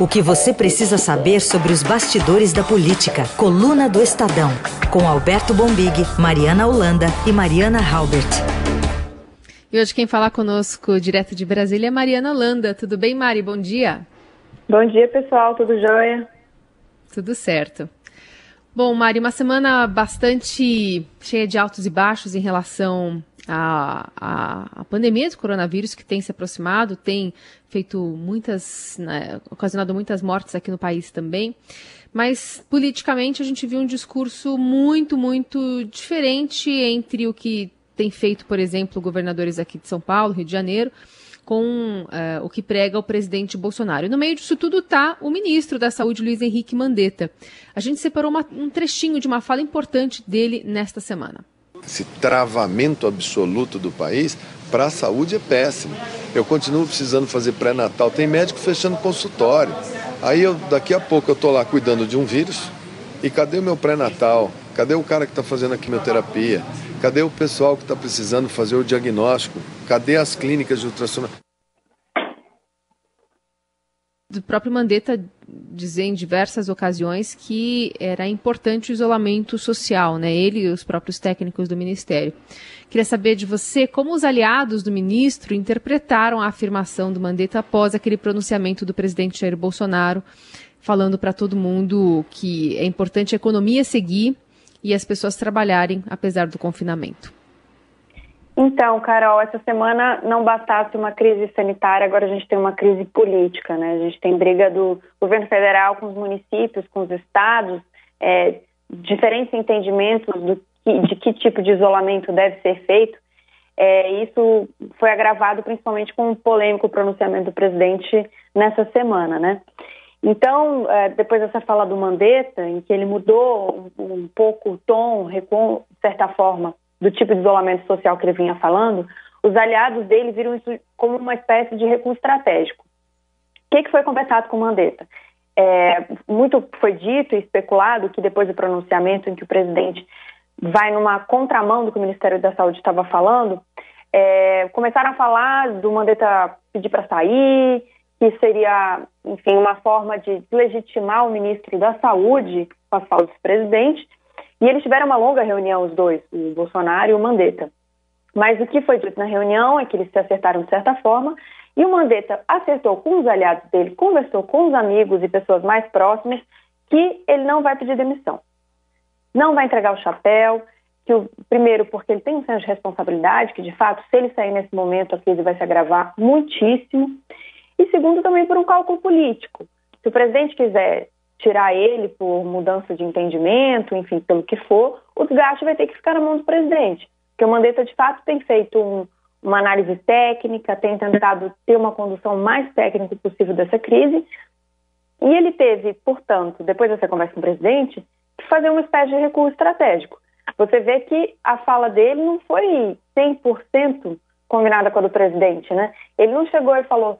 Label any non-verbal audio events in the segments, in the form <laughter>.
O que você precisa saber sobre os bastidores da política. Coluna do Estadão. Com Alberto Bombig, Mariana Holanda e Mariana Halbert. E hoje quem fala conosco direto de Brasília é Mariana Holanda. Tudo bem, Mari? Bom dia. Bom dia, pessoal. Tudo jóia? Tudo certo. Bom, Mari, uma semana bastante cheia de altos e baixos em relação à, à, à pandemia do coronavírus que tem se aproximado, tem feito muitas, né, ocasionado muitas mortes aqui no país também. Mas politicamente a gente viu um discurso muito, muito diferente entre o que tem feito, por exemplo, governadores aqui de São Paulo, Rio de Janeiro, com uh, o que prega o presidente Bolsonaro. E no meio disso tudo está o ministro da Saúde, Luiz Henrique Mandetta. A gente separou uma, um trechinho de uma fala importante dele nesta semana. Esse travamento absoluto do país para a saúde é péssimo. Eu continuo precisando fazer pré-natal. Tem médico fechando consultório. Aí eu, daqui a pouco eu estou lá cuidando de um vírus. E cadê o meu pré-natal? Cadê o cara que está fazendo a quimioterapia? Cadê o pessoal que está precisando fazer o diagnóstico? Cadê as clínicas de ultrassom? Do próprio Mandetta dizer em diversas ocasiões que era importante o isolamento social, né? Ele e os próprios técnicos do ministério. Queria saber de você como os aliados do ministro interpretaram a afirmação do Mandetta após aquele pronunciamento do presidente Jair Bolsonaro, falando para todo mundo que é importante a economia seguir e as pessoas trabalharem apesar do confinamento? Então, Carol, essa semana não bastasse uma crise sanitária, agora a gente tem uma crise política, né? A gente tem briga do governo federal com os municípios, com os estados, é, diferentes entendimentos do que, de que tipo de isolamento deve ser feito. É, isso foi agravado principalmente com o polêmico pronunciamento do presidente nessa semana, né? Então, é, depois dessa fala do Mandetta, em que ele mudou um, um pouco o tom, recuou, de certa forma, do tipo de isolamento social que ele vinha falando, os aliados dele viram isso como uma espécie de recuo estratégico. O que, que foi conversado com Mandetta? É, muito foi dito e especulado que depois do pronunciamento em que o presidente vai numa contramão do que o Ministério da Saúde estava falando, é, começaram a falar do Mandetta pedir para sair, que seria, enfim, uma forma de legitimar o ministro da Saúde com as falas do presidente. E eles tiveram uma longa reunião, os dois, o Bolsonaro e o Mandetta. Mas o que foi dito na reunião é que eles se acertaram de certa forma e o Mandetta acertou com os aliados dele, conversou com os amigos e pessoas mais próximas que ele não vai pedir demissão. Não vai entregar o chapéu, que o, primeiro porque ele tem um senso de responsabilidade, que de fato, se ele sair nesse momento, a crise vai se agravar muitíssimo e segundo também por um cálculo político. Se o presidente quiser tirar ele por mudança de entendimento, enfim, pelo que for, o desgaste vai ter que ficar na mão do presidente. Porque o Mandetta, de fato, tem feito um, uma análise técnica, tem tentado ter uma condução mais técnica possível dessa crise. E ele teve, portanto, depois dessa conversa com o presidente, que fazer uma espécie de recurso estratégico. Você vê que a fala dele não foi 100% combinada com a do presidente, né? Ele não chegou e falou: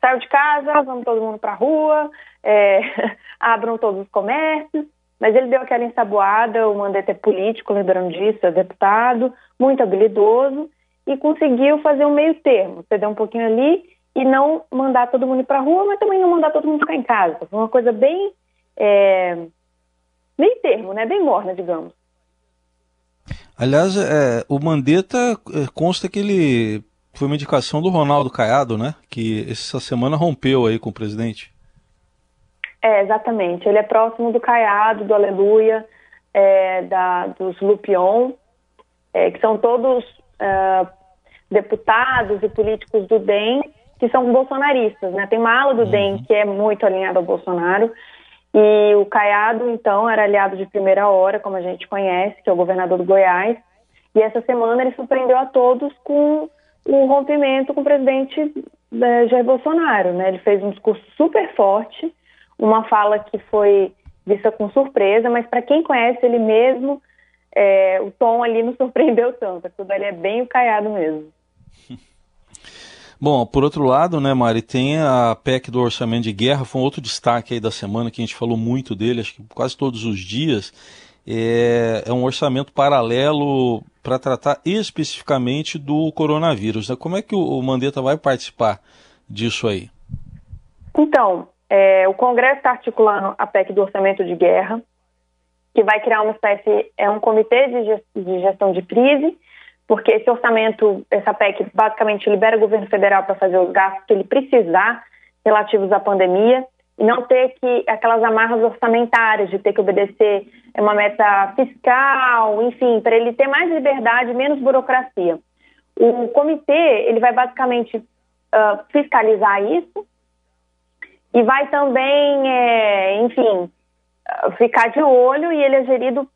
saiu de casa, vamos todo mundo para a rua, é, <laughs> abram todos os comércios. Mas ele deu aquela ensaboada, o Mandetta é político, lembrando disso, é deputado, muito habilidoso, e conseguiu fazer um meio termo, ceder um pouquinho ali e não mandar todo mundo para a rua, mas também não mandar todo mundo ficar em casa. Foi uma coisa bem é, meio termo, né? bem morna, digamos. Aliás, é, o Mandetta é, consta que ele foi uma indicação do Ronaldo Caiado, né? Que essa semana rompeu aí com o presidente. É, exatamente. Ele é próximo do Caiado, do Aleluia, é, da, dos Lupion, é, que são todos é, deputados e políticos do DEM que são bolsonaristas, né? Tem uma ala do uhum. DEM que é muito alinhada ao Bolsonaro e o Caiado, então, era aliado de primeira hora, como a gente conhece, que é o governador do Goiás. E essa semana ele surpreendeu a todos com um rompimento com o presidente é, Jair Bolsonaro. Né? Ele fez um discurso super forte, uma fala que foi vista com surpresa, mas para quem conhece ele mesmo, é, o tom ali não <laughs> surpreendeu tanto. Aquilo ali é bem o caiado mesmo. <laughs> Bom, por outro lado, né, Mari, tem a PEC do orçamento de guerra, foi um outro destaque aí da semana que a gente falou muito dele, acho que quase todos os dias. É, é um orçamento paralelo para tratar especificamente do coronavírus. Né? Como é que o Mandetta vai participar disso aí? Então, é, o Congresso está articulando a PEC do orçamento de guerra, que vai criar uma espécie, é um comitê de gestão de crise, porque esse orçamento, essa PEC, basicamente libera o governo federal para fazer os gastos que ele precisar relativos à pandemia e não ter que aquelas amarras orçamentárias de ter que obedecer uma meta fiscal, enfim, para ele ter mais liberdade, menos burocracia. O comitê ele vai basicamente uh, fiscalizar isso e vai também, é, enfim, ficar de olho e ele é gerido,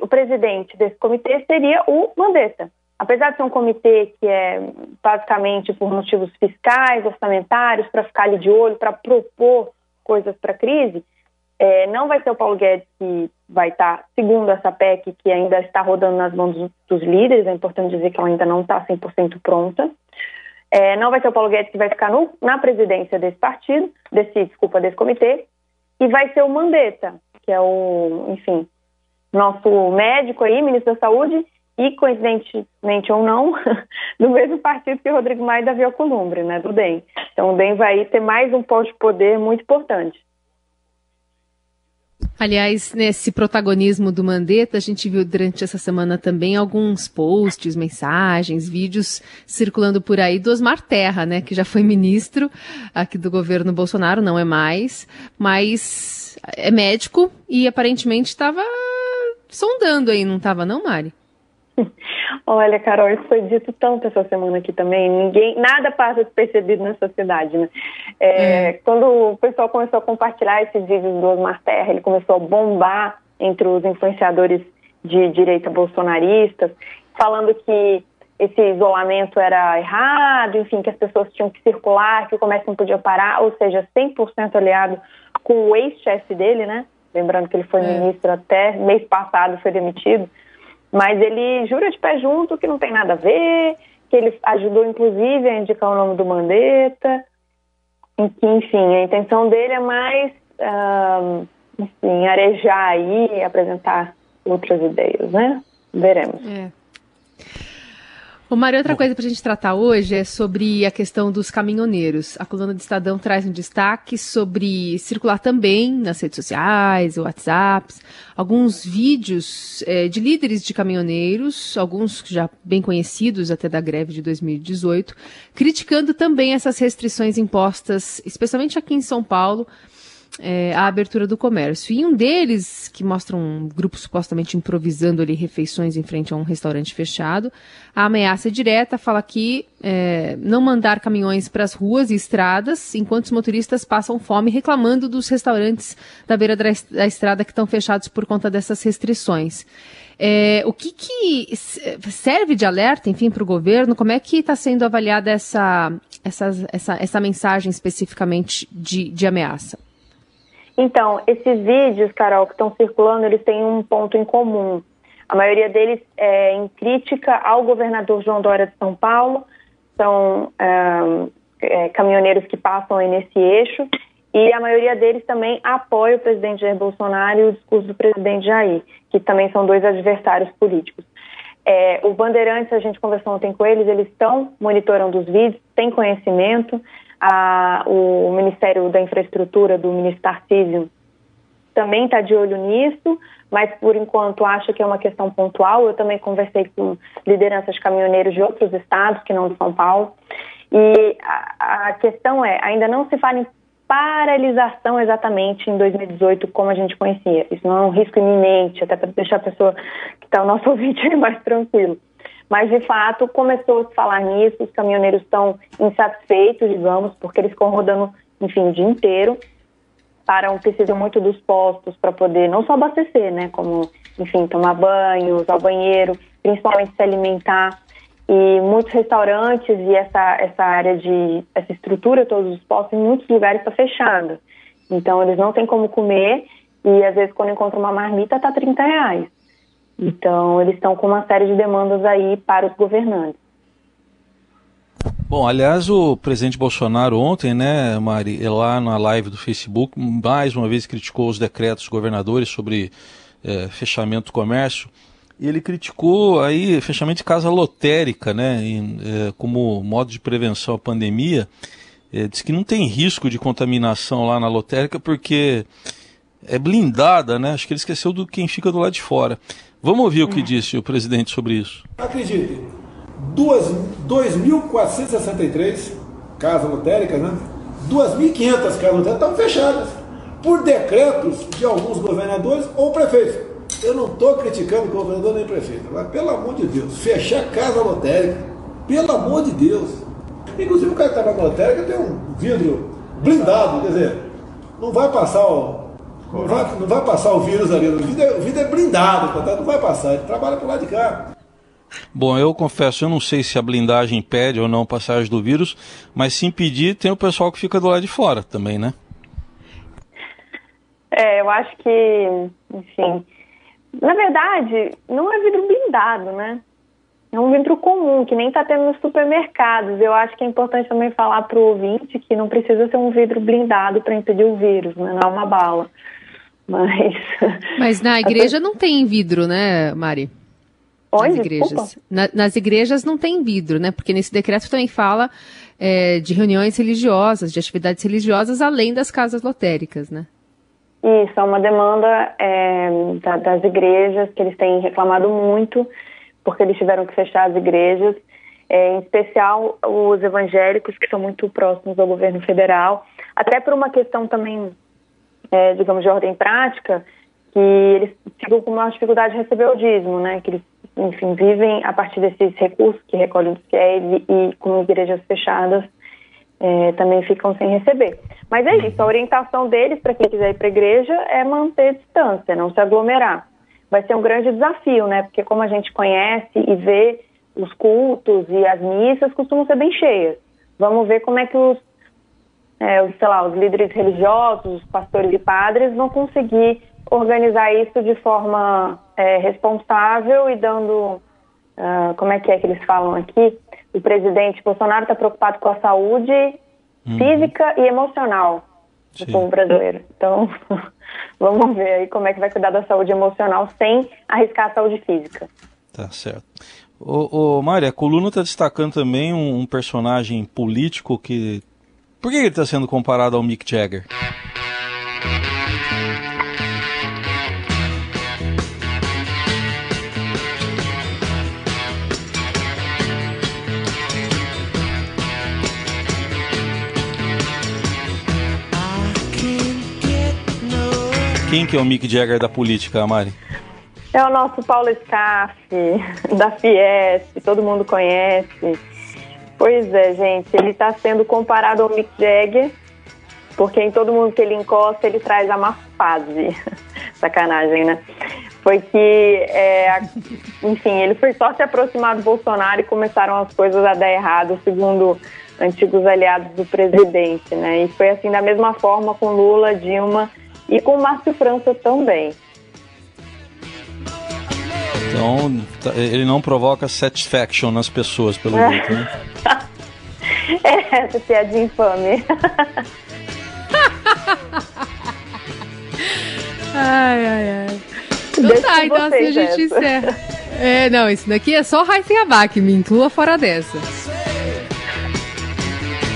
o presidente desse comitê seria o Mandetta. Apesar de ser um comitê que é basicamente por motivos fiscais, orçamentários, para ficar ali de olho, para propor coisas para a crise, é, não vai ser o Paulo Guedes que vai estar, segundo essa PEC, que ainda está rodando nas mãos dos, dos líderes, é importante dizer que ela ainda não está 100% pronta. É, não vai ser o Paulo Guedes que vai ficar no, na presidência desse partido, desse, desculpa, desse comitê, e vai ser o Mandetta, que é o, enfim, nosso médico aí, ministro da Saúde, e coincidentemente ou não, <laughs> do mesmo partido que o Rodrigo Maia e Davi Alcolumbre, né, do DEM. Então o DEM vai ter mais um posto de poder muito importante. Aliás, nesse protagonismo do Mandetta, a gente viu durante essa semana também alguns posts, mensagens, vídeos circulando por aí do Osmar Terra, né, que já foi ministro aqui do governo Bolsonaro, não é mais, mas é médico e aparentemente estava sondando aí, não estava não, Mari? <laughs> Olha, Carol, isso foi dito tanto essa semana aqui também. Ninguém, nada passa despercebido nessa cidade, né? É, é. Quando o pessoal começou a compartilhar esses vídeos do Osmar Terra, ele começou a bombar entre os influenciadores de direita bolsonaristas, falando que esse isolamento era errado, enfim, que as pessoas tinham que circular, que o comércio não podia parar, ou seja, 100% aliado com o ex-chefe dele, né? Lembrando que ele foi é. ministro até mês passado, foi demitido. Mas ele jura de pé junto que não tem nada a ver, que ele ajudou inclusive a indicar o nome do Mandetta, e que, enfim, a intenção dele é mais, uh, enfim, arejar aí, apresentar outras ideias, né? Veremos. É. Ô, Mário, outra coisa para a gente tratar hoje é sobre a questão dos caminhoneiros. A coluna do Estadão traz um destaque sobre circular também nas redes sociais, WhatsApps, alguns vídeos é, de líderes de caminhoneiros, alguns já bem conhecidos até da greve de 2018, criticando também essas restrições impostas, especialmente aqui em São Paulo, é, a abertura do comércio. E um deles, que mostra um grupo supostamente improvisando ali refeições em frente a um restaurante fechado, a ameaça é direta fala que é, não mandar caminhões para as ruas e estradas enquanto os motoristas passam fome, reclamando dos restaurantes da beira da, da estrada que estão fechados por conta dessas restrições. É, o que, que, serve de alerta, enfim, para o governo? Como é que está sendo avaliada essa, essa, essa, essa mensagem especificamente de, de ameaça? Então, esses vídeos, Carol, que estão circulando, eles têm um ponto em comum. A maioria deles é em crítica ao governador João Dória de São Paulo, são é, é, caminhoneiros que passam aí nesse eixo, e a maioria deles também apoia o presidente Jair Bolsonaro e o discurso do presidente Jair, que também são dois adversários políticos. É, o Bandeirantes, a gente conversou ontem com eles, eles estão monitorando os vídeos, têm conhecimento, a, o Ministério da Infraestrutura, do ministro Tarcísio, também está de olho nisso, mas por enquanto acha que é uma questão pontual. Eu também conversei com lideranças de caminhoneiros de outros estados, que não de São Paulo, e a, a questão é, ainda não se fala em paralisação exatamente em 2018 como a gente conhecia. Isso não é um risco iminente, até para deixar a pessoa que está o nosso <laughs> ouvinte mais tranquilo. Mas, de fato, começou a se falar nisso, os caminhoneiros estão insatisfeitos, digamos, porque eles ficam rodando, enfim, o dia inteiro, param, precisam muito dos postos para poder não só abastecer, né, como, enfim, tomar banho, usar o banheiro, principalmente se alimentar. E muitos restaurantes e essa, essa área de, essa estrutura, todos os postos, em muitos lugares está fechada. Então, eles não têm como comer e, às vezes, quando encontram uma marmita, está 30 reais. Então, eles estão com uma série de demandas aí para os governantes. Bom, aliás, o presidente Bolsonaro ontem, né, Mari, lá na live do Facebook, mais uma vez criticou os decretos governadores sobre é, fechamento do comércio. E ele criticou aí fechamento de casa lotérica, né, em, é, como modo de prevenção à pandemia. é, diz que não tem risco de contaminação lá na lotérica porque é blindada, né? Acho que ele esqueceu do quem fica do lado de fora. Vamos ouvir o que disse o presidente sobre isso. Acredite, 2.463 casas lotéricas, né? 2.500 casas lotéricas estão fechadas por decretos de alguns governadores ou prefeitos. Eu não estou criticando o governador nem prefeito, mas pelo amor de Deus, fechar casa lotérica, pelo amor de Deus. Inclusive o cara que está na lotérica tem um vidro blindado, quer dizer, não vai passar o, vai, não vai passar o vírus ali. O vidro é, o vidro é blindado, portanto não vai passar. Ele trabalha por lá de cá. Bom, eu confesso, eu não sei se a blindagem impede ou não a passagem do vírus, mas se impedir, tem o pessoal que fica do lado de fora também, né? É, eu acho que, enfim, na verdade, não é vidro blindado, né? É um vidro comum, que nem está tendo nos supermercados. Eu acho que é importante também falar para o ouvinte que não precisa ser um vidro blindado para impedir o vírus, né? não é uma bala. Mas. <laughs> Mas na igreja não tem vidro, né, Mari? Nas igrejas. Na, nas igrejas não tem vidro, né? Porque nesse decreto também fala é, de reuniões religiosas, de atividades religiosas, além das casas lotéricas, né? Isso, é uma demanda é, da, das igrejas que eles têm reclamado muito porque eles tiveram que fechar as igrejas, é, em especial os evangélicos, que são muito próximos ao governo federal, até por uma questão também, é, digamos, de ordem prática, que eles ficam com uma dificuldade de receber o dízimo, né? Que eles, enfim, vivem a partir desses recursos que recolhem do FIEV e com igrejas fechadas é, também ficam sem receber. Mas é isso, a orientação deles para quem quiser ir para a igreja é manter distância, não se aglomerar vai ser um grande desafio, né? Porque como a gente conhece e vê os cultos e as missas costumam ser bem cheias. Vamos ver como é que os, é, os sei lá, os líderes religiosos, os pastores e padres vão conseguir organizar isso de forma é, responsável e dando, uh, como é que é que eles falam aqui? O presidente Bolsonaro está preocupado com a saúde uhum. física e emocional do Sim. povo brasileiro. Então, <laughs> vamos ver aí como é que vai cuidar da saúde emocional sem arriscar a saúde física. Tá certo. Ô, ô Mária, a coluna está destacando também um, um, personagem político que. Por que ele está sendo comparado ao Mick Jagger? Quem que é o Mick Jagger da política, Mari? É o nosso Paulo Scaff, <laughs> da Fiesp, todo mundo conhece. Pois é, gente, ele está sendo comparado ao Mick Jagger, porque em todo mundo que ele encosta, ele traz a má fase. <laughs> Sacanagem, né? Foi que, é, enfim, ele foi só se aproximar do Bolsonaro e começaram as coisas a dar errado, segundo antigos aliados do presidente, né? E foi assim da mesma forma com Lula, Dilma e com Márcio França também. Então, tá, ele não provoca satisfaction nas pessoas, pelo é. jeito, né? <laughs> é, essa piadinha infame. <laughs> ai, ai, ai. Então tá, então assim a gente encerra. É, não, isso daqui é só Raíssa Abac, me inclua fora dessa.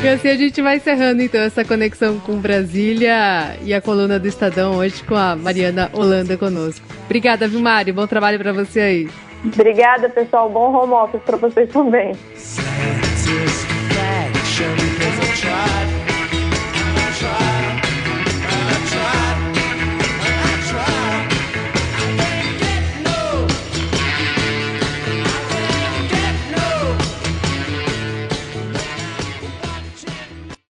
E assim a gente vai encerrando então essa conexão com Brasília e a coluna do Estadão hoje com a Mariana Holanda conosco. Obrigada, viu, Mari? Bom trabalho para você aí. Obrigada, pessoal. Bom home office para vocês também.